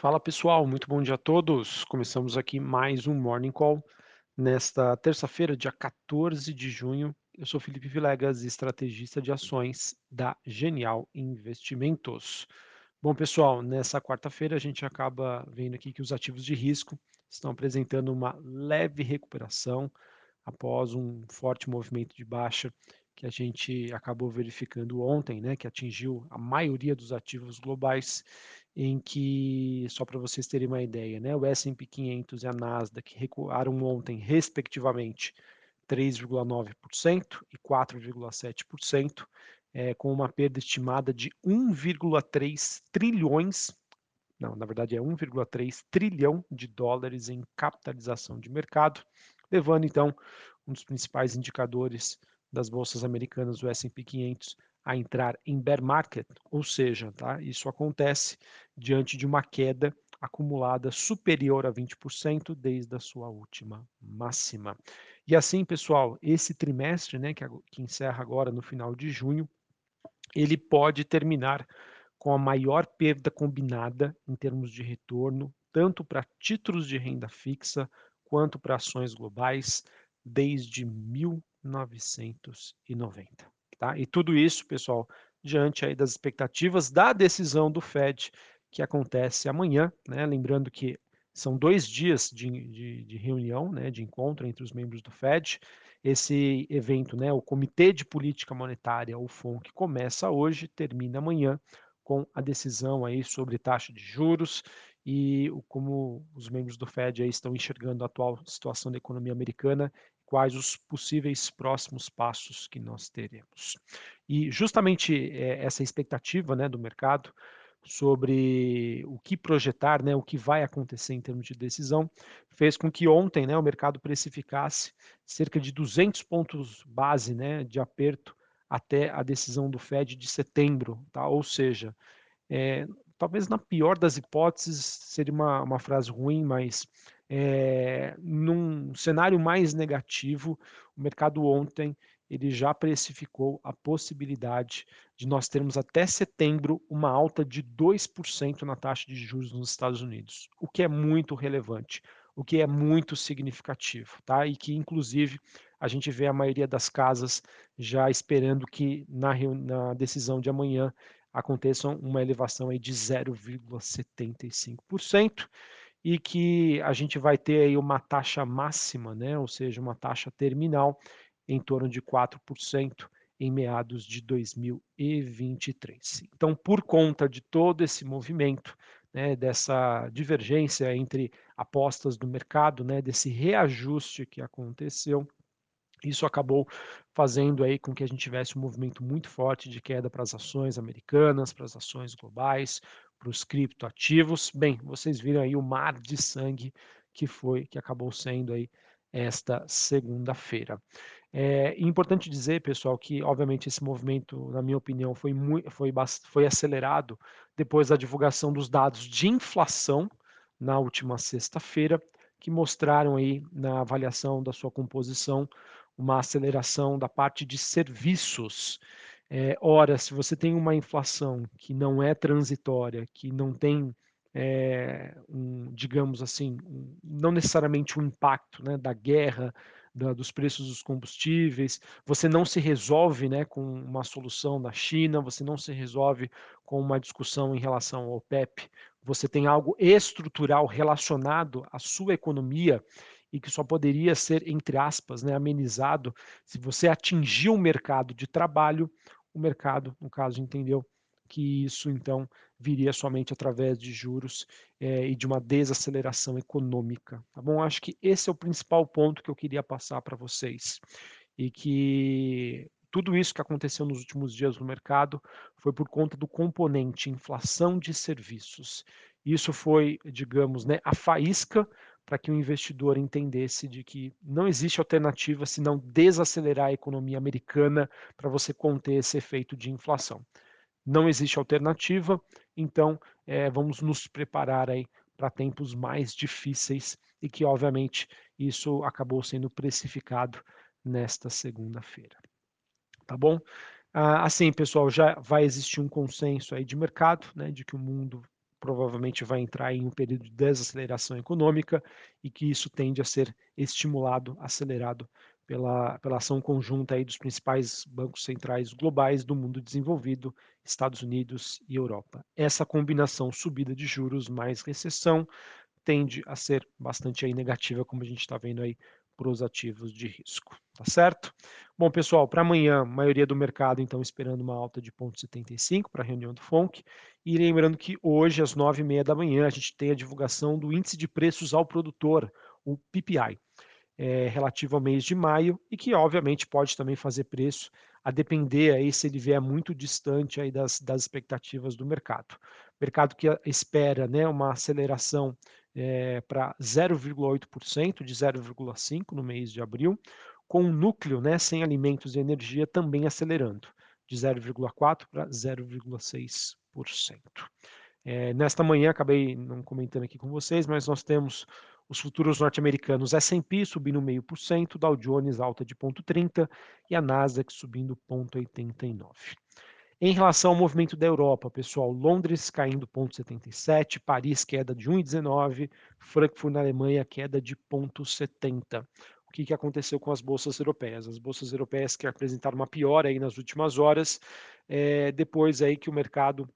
Fala pessoal, muito bom dia a todos. Começamos aqui mais um Morning Call nesta terça-feira, dia 14 de junho. Eu sou Felipe Vilegas, estrategista de ações da Genial Investimentos. Bom, pessoal, nessa quarta-feira a gente acaba vendo aqui que os ativos de risco estão apresentando uma leve recuperação após um forte movimento de baixa que a gente acabou verificando ontem, né, que atingiu a maioria dos ativos globais, em que, só para vocês terem uma ideia, né, o S&P 500 e a Nasdaq recuaram ontem, respectivamente, 3,9% e 4,7%, é, com uma perda estimada de 1,3 trilhões, não, na verdade é 1,3 trilhão de dólares em capitalização de mercado, levando então um dos principais indicadores das bolsas americanas, o S&P 500, a entrar em bear market, ou seja, tá, isso acontece diante de uma queda acumulada superior a 20% desde a sua última máxima. E assim, pessoal, esse trimestre, né, que, que encerra agora no final de junho, ele pode terminar com a maior perda combinada em termos de retorno, tanto para títulos de renda fixa quanto para ações globais, desde 1990. Tá? E tudo isso, pessoal, diante aí das expectativas da decisão do Fed que acontece amanhã, né? lembrando que são dois dias de, de, de, reunião, né, de encontro entre os membros do Fed. Esse evento, né, o Comitê de Política Monetária, o FONC, começa hoje, termina amanhã com a decisão aí sobre taxa de juros e como os membros do Fed aí estão enxergando a atual situação da economia americana quais os possíveis próximos passos que nós teremos. E justamente é, essa expectativa né, do mercado sobre o que projetar, né, o que vai acontecer em termos de decisão, fez com que ontem né, o mercado precificasse cerca de 200 pontos base né, de aperto até a decisão do Fed de setembro, tá? ou seja, é, talvez na pior das hipóteses seria uma, uma frase ruim, mas é, num cenário mais negativo, o mercado ontem ele já precificou a possibilidade de nós termos até setembro uma alta de 2% na taxa de juros nos Estados Unidos, o que é muito relevante, o que é muito significativo, tá? E que inclusive a gente vê a maioria das casas já esperando que na, na decisão de amanhã aconteça uma elevação aí de 0,75% e que a gente vai ter aí uma taxa máxima, né, ou seja, uma taxa terminal em torno de 4% em meados de 2023. Então, por conta de todo esse movimento, né, dessa divergência entre apostas do mercado, né, desse reajuste que aconteceu, isso acabou fazendo aí com que a gente tivesse um movimento muito forte de queda para as ações americanas, para as ações globais, para os criptoativos. Bem, vocês viram aí o mar de sangue que foi, que acabou sendo aí esta segunda-feira. É importante dizer, pessoal, que obviamente esse movimento, na minha opinião, foi, muito, foi, foi acelerado depois da divulgação dos dados de inflação na última sexta-feira, que mostraram aí na avaliação da sua composição uma aceleração da parte de serviços. É, ora, se você tem uma inflação que não é transitória, que não tem, é, um, digamos assim, um, não necessariamente um impacto né, da guerra, da, dos preços dos combustíveis, você não se resolve né, com uma solução da China, você não se resolve com uma discussão em relação ao OPEP, você tem algo estrutural relacionado à sua economia e que só poderia ser, entre aspas, né, amenizado se você atingir o mercado de trabalho, o mercado, no caso, entendeu que isso então viria somente através de juros é, e de uma desaceleração econômica, tá bom? Acho que esse é o principal ponto que eu queria passar para vocês e que tudo isso que aconteceu nos últimos dias no mercado foi por conta do componente inflação de serviços. Isso foi, digamos, né, a faísca para que o investidor entendesse de que não existe alternativa senão desacelerar a economia americana para você conter esse efeito de inflação. Não existe alternativa, então é, vamos nos preparar aí para tempos mais difíceis e que, obviamente, isso acabou sendo precificado nesta segunda-feira. Tá bom? Ah, assim, pessoal, já vai existir um consenso aí de mercado, né, de que o mundo provavelmente vai entrar em um período de desaceleração econômica e que isso tende a ser estimulado, acelerado pela, pela ação conjunta aí dos principais bancos centrais globais do mundo desenvolvido, Estados Unidos e Europa. Essa combinação subida de juros mais recessão tende a ser bastante aí negativa, como a gente está vendo aí para os ativos de risco, tá certo? Bom, pessoal, para amanhã, maioria do mercado, então, esperando uma alta de 0,75 para a reunião do FONC, e lembrando que hoje, às 9h30 da manhã, a gente tem a divulgação do Índice de Preços ao Produtor, o PPI, é, relativo ao mês de maio, e que, obviamente, pode também fazer preço, a depender aí se ele vier muito distante aí das, das expectativas do mercado. Mercado que espera né, uma aceleração é, para 0,8%, de 0,5% no mês de abril, com o núcleo né, sem alimentos e energia também acelerando, de 0,4% para 0,6%. É, nesta manhã, acabei não comentando aqui com vocês, mas nós temos os futuros norte-americanos S&P subindo 0,5%, Dow Jones alta de 0,30% e a Nasdaq subindo 0,89%. Em relação ao movimento da Europa, pessoal, Londres caindo 0,77, Paris queda de 1,19, Frankfurt na Alemanha queda de 0,70. O que, que aconteceu com as bolsas europeias? As bolsas europeias que apresentaram uma piora aí nas últimas horas, é, depois aí que o mercado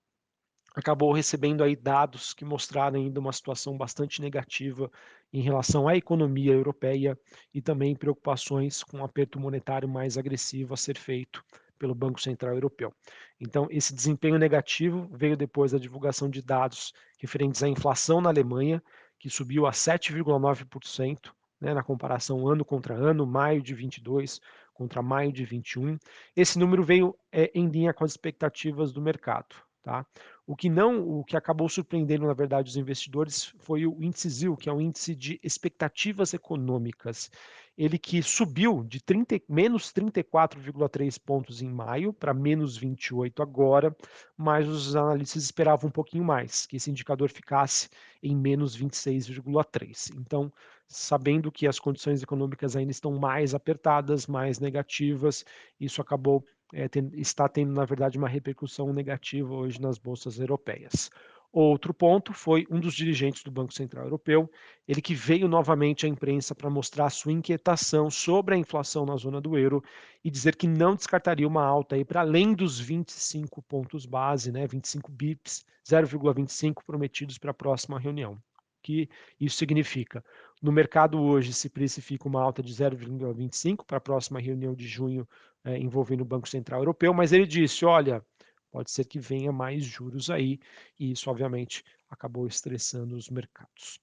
acabou recebendo aí dados que mostraram ainda uma situação bastante negativa em relação à economia europeia e também preocupações com um aperto monetário mais agressivo a ser feito pelo Banco Central Europeu. Então, esse desempenho negativo veio depois da divulgação de dados referentes à inflação na Alemanha, que subiu a 7,9%, né, na comparação ano contra ano, maio de 22 contra maio de 21. Esse número veio é, em linha com as expectativas do mercado. Tá? O que não, o que acabou surpreendendo, na verdade, os investidores foi o índice ZIL, que é o índice de expectativas econômicas. Ele que subiu de 30, menos 34,3 pontos em maio para menos 28 agora, mas os analistas esperavam um pouquinho mais, que esse indicador ficasse em menos 26,3. Então, sabendo que as condições econômicas ainda estão mais apertadas, mais negativas, isso acabou é, tem, está tendo, na verdade, uma repercussão negativa hoje nas bolsas europeias. Outro ponto foi um dos dirigentes do Banco Central Europeu, ele que veio novamente à imprensa para mostrar sua inquietação sobre a inflação na zona do euro e dizer que não descartaria uma alta aí para além dos 25 pontos base, né, 25 bips, 0,25 prometidos para a próxima reunião. Que isso significa? No mercado hoje se precifica uma alta de 0,25 para a próxima reunião de junho é, envolvendo o Banco Central Europeu, mas ele disse: olha, pode ser que venha mais juros aí, e isso, obviamente, acabou estressando os mercados.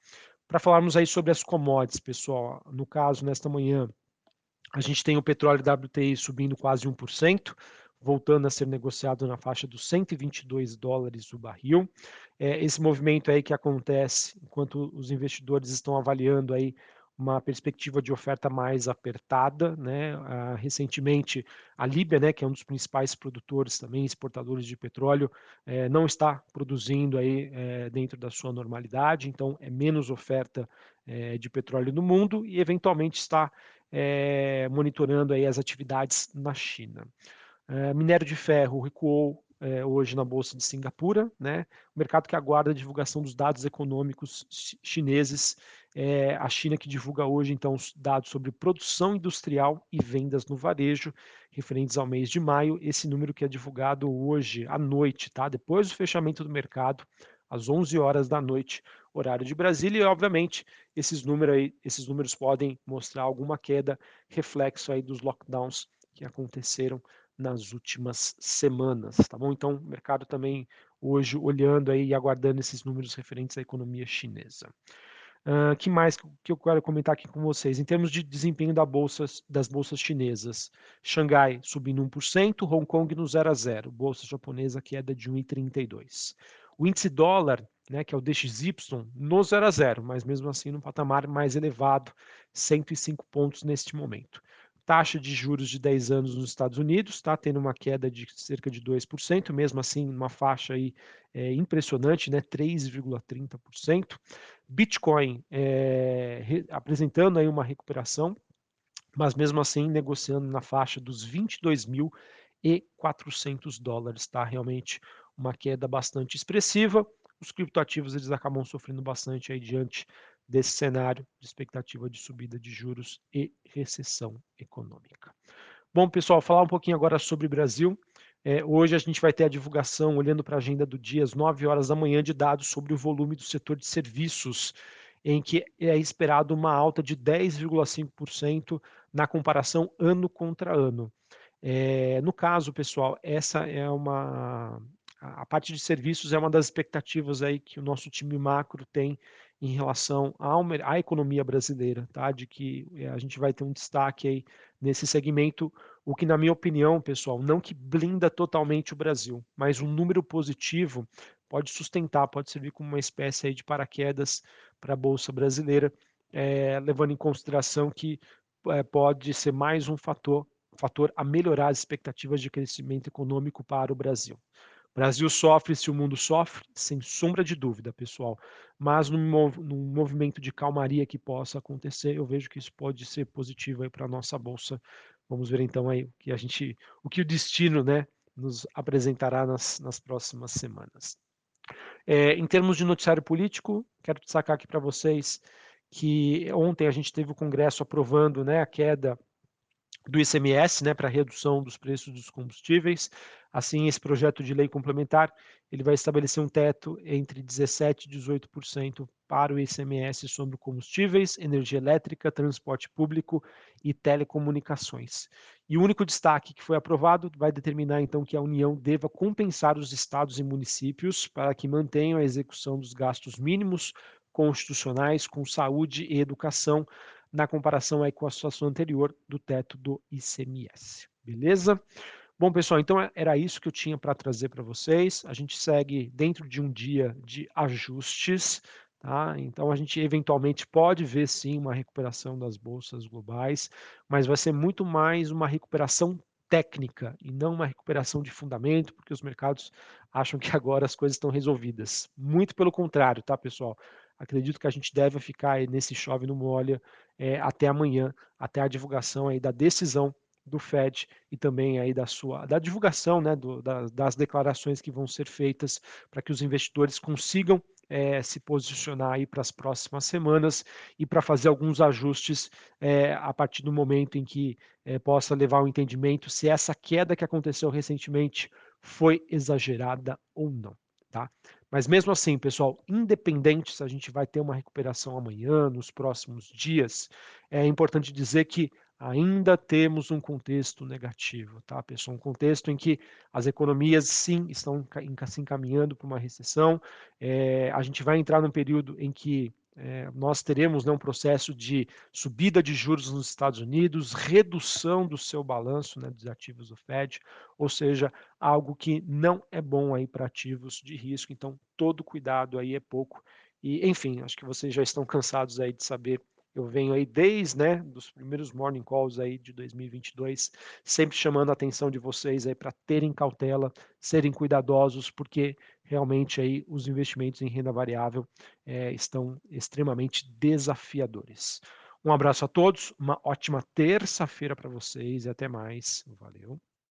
Para falarmos aí sobre as commodities, pessoal, no caso, nesta manhã, a gente tem o petróleo WTI subindo quase 1%, voltando a ser negociado na faixa dos 122 dólares o barril. É, esse movimento aí que acontece enquanto os investidores estão avaliando aí uma perspectiva de oferta mais apertada, né? Uh, recentemente, a Líbia, né, que é um dos principais produtores também, exportadores de petróleo, eh, não está produzindo aí eh, dentro da sua normalidade, então é menos oferta eh, de petróleo no mundo e eventualmente está monitorando aí as atividades na China. Minério de ferro recuou é, hoje na Bolsa de Singapura, né? o mercado que aguarda a divulgação dos dados econômicos chineses, é a China que divulga hoje, então, os dados sobre produção industrial e vendas no varejo, referentes ao mês de maio, esse número que é divulgado hoje à noite, tá? depois do fechamento do mercado, às 11 horas da noite, horário de Brasília, e obviamente esses números, aí, esses números podem mostrar alguma queda, reflexo aí dos lockdowns que aconteceram nas últimas semanas, tá bom? Então, o mercado também hoje olhando aí e aguardando esses números referentes à economia chinesa. Uh, que mais que eu quero comentar aqui com vocês? Em termos de desempenho da das bolsas chinesas, Xangai subindo 1%, Hong Kong no 0 a 0, bolsa japonesa queda de 1,32. O índice dólar, né, que é o DXY, no 0 a 0, mas mesmo assim no patamar mais elevado, 105 pontos neste momento taxa de juros de 10 anos nos Estados Unidos está tendo uma queda de cerca de 2%, mesmo assim uma faixa aí é, impressionante, né, 3,30%. Bitcoin é, re, apresentando aí uma recuperação, mas mesmo assim negociando na faixa dos 22.400 dólares, tá? Realmente uma queda bastante expressiva. os criptoativos eles acabam sofrendo bastante aí diante desse cenário de expectativa de subida de juros e recessão econômica. Bom, pessoal, falar um pouquinho agora sobre o Brasil. É, hoje a gente vai ter a divulgação, olhando para a agenda do dia, às 9 horas da manhã, de dados sobre o volume do setor de serviços, em que é esperado uma alta de 10,5% na comparação ano contra ano. É, no caso, pessoal, essa é uma a parte de serviços é uma das expectativas aí que o nosso time macro tem em relação à economia brasileira, tá? De que eh, a gente vai ter um destaque aí nesse segmento, o que na minha opinião, pessoal, não que blinda totalmente o Brasil, mas um número positivo pode sustentar, pode servir como uma espécie aí de paraquedas para a bolsa brasileira, é, levando em consideração que é, pode ser mais um fator, fator a melhorar as expectativas de crescimento econômico para o Brasil. Brasil sofre se o mundo sofre, sem sombra de dúvida, pessoal. Mas num, num movimento de calmaria que possa acontecer, eu vejo que isso pode ser positivo para a nossa bolsa. Vamos ver então aí o que a gente, o que o destino, né, nos apresentará nas, nas próximas semanas. É, em termos de noticiário político, quero destacar aqui para vocês que ontem a gente teve o Congresso aprovando né, a queda do ICMS, né, para redução dos preços dos combustíveis. Assim, esse projeto de lei complementar, ele vai estabelecer um teto entre 17 e 18% para o ICMS sobre combustíveis, energia elétrica, transporte público e telecomunicações. E o único destaque que foi aprovado vai determinar então que a União deva compensar os estados e municípios para que mantenham a execução dos gastos mínimos constitucionais com saúde e educação na comparação aí com a situação anterior do teto do ICMS. Beleza? Bom, pessoal, então é, era isso que eu tinha para trazer para vocês. A gente segue dentro de um dia de ajustes, tá? Então a gente eventualmente pode ver sim uma recuperação das bolsas globais, mas vai ser muito mais uma recuperação técnica e não uma recuperação de fundamento, porque os mercados acham que agora as coisas estão resolvidas. Muito pelo contrário, tá, pessoal? Acredito que a gente deve ficar nesse chove no molha é, até amanhã, até a divulgação aí da decisão do Fed e também aí da sua da divulgação, né, do, da, das declarações que vão ser feitas para que os investidores consigam é, se posicionar aí para as próximas semanas e para fazer alguns ajustes é, a partir do momento em que é, possa levar ao entendimento se essa queda que aconteceu recentemente foi exagerada ou não. Tá? Mas mesmo assim, pessoal, independente se a gente vai ter uma recuperação amanhã, nos próximos dias, é importante dizer que ainda temos um contexto negativo, tá, pessoal? Um contexto em que as economias, sim, estão se encaminhando para uma recessão. É, a gente vai entrar num período em que é, nós teremos né, um processo de subida de juros nos Estados Unidos, redução do seu balanço né, dos ativos do Fed, ou seja, algo que não é bom aí para ativos de risco. Então, todo cuidado aí é pouco. E, enfim, acho que vocês já estão cansados aí de saber eu venho aí desde, né, dos primeiros morning calls aí de 2022, sempre chamando a atenção de vocês aí para terem cautela, serem cuidadosos, porque realmente aí os investimentos em renda variável é, estão extremamente desafiadores. Um abraço a todos, uma ótima terça-feira para vocês e até mais. Valeu.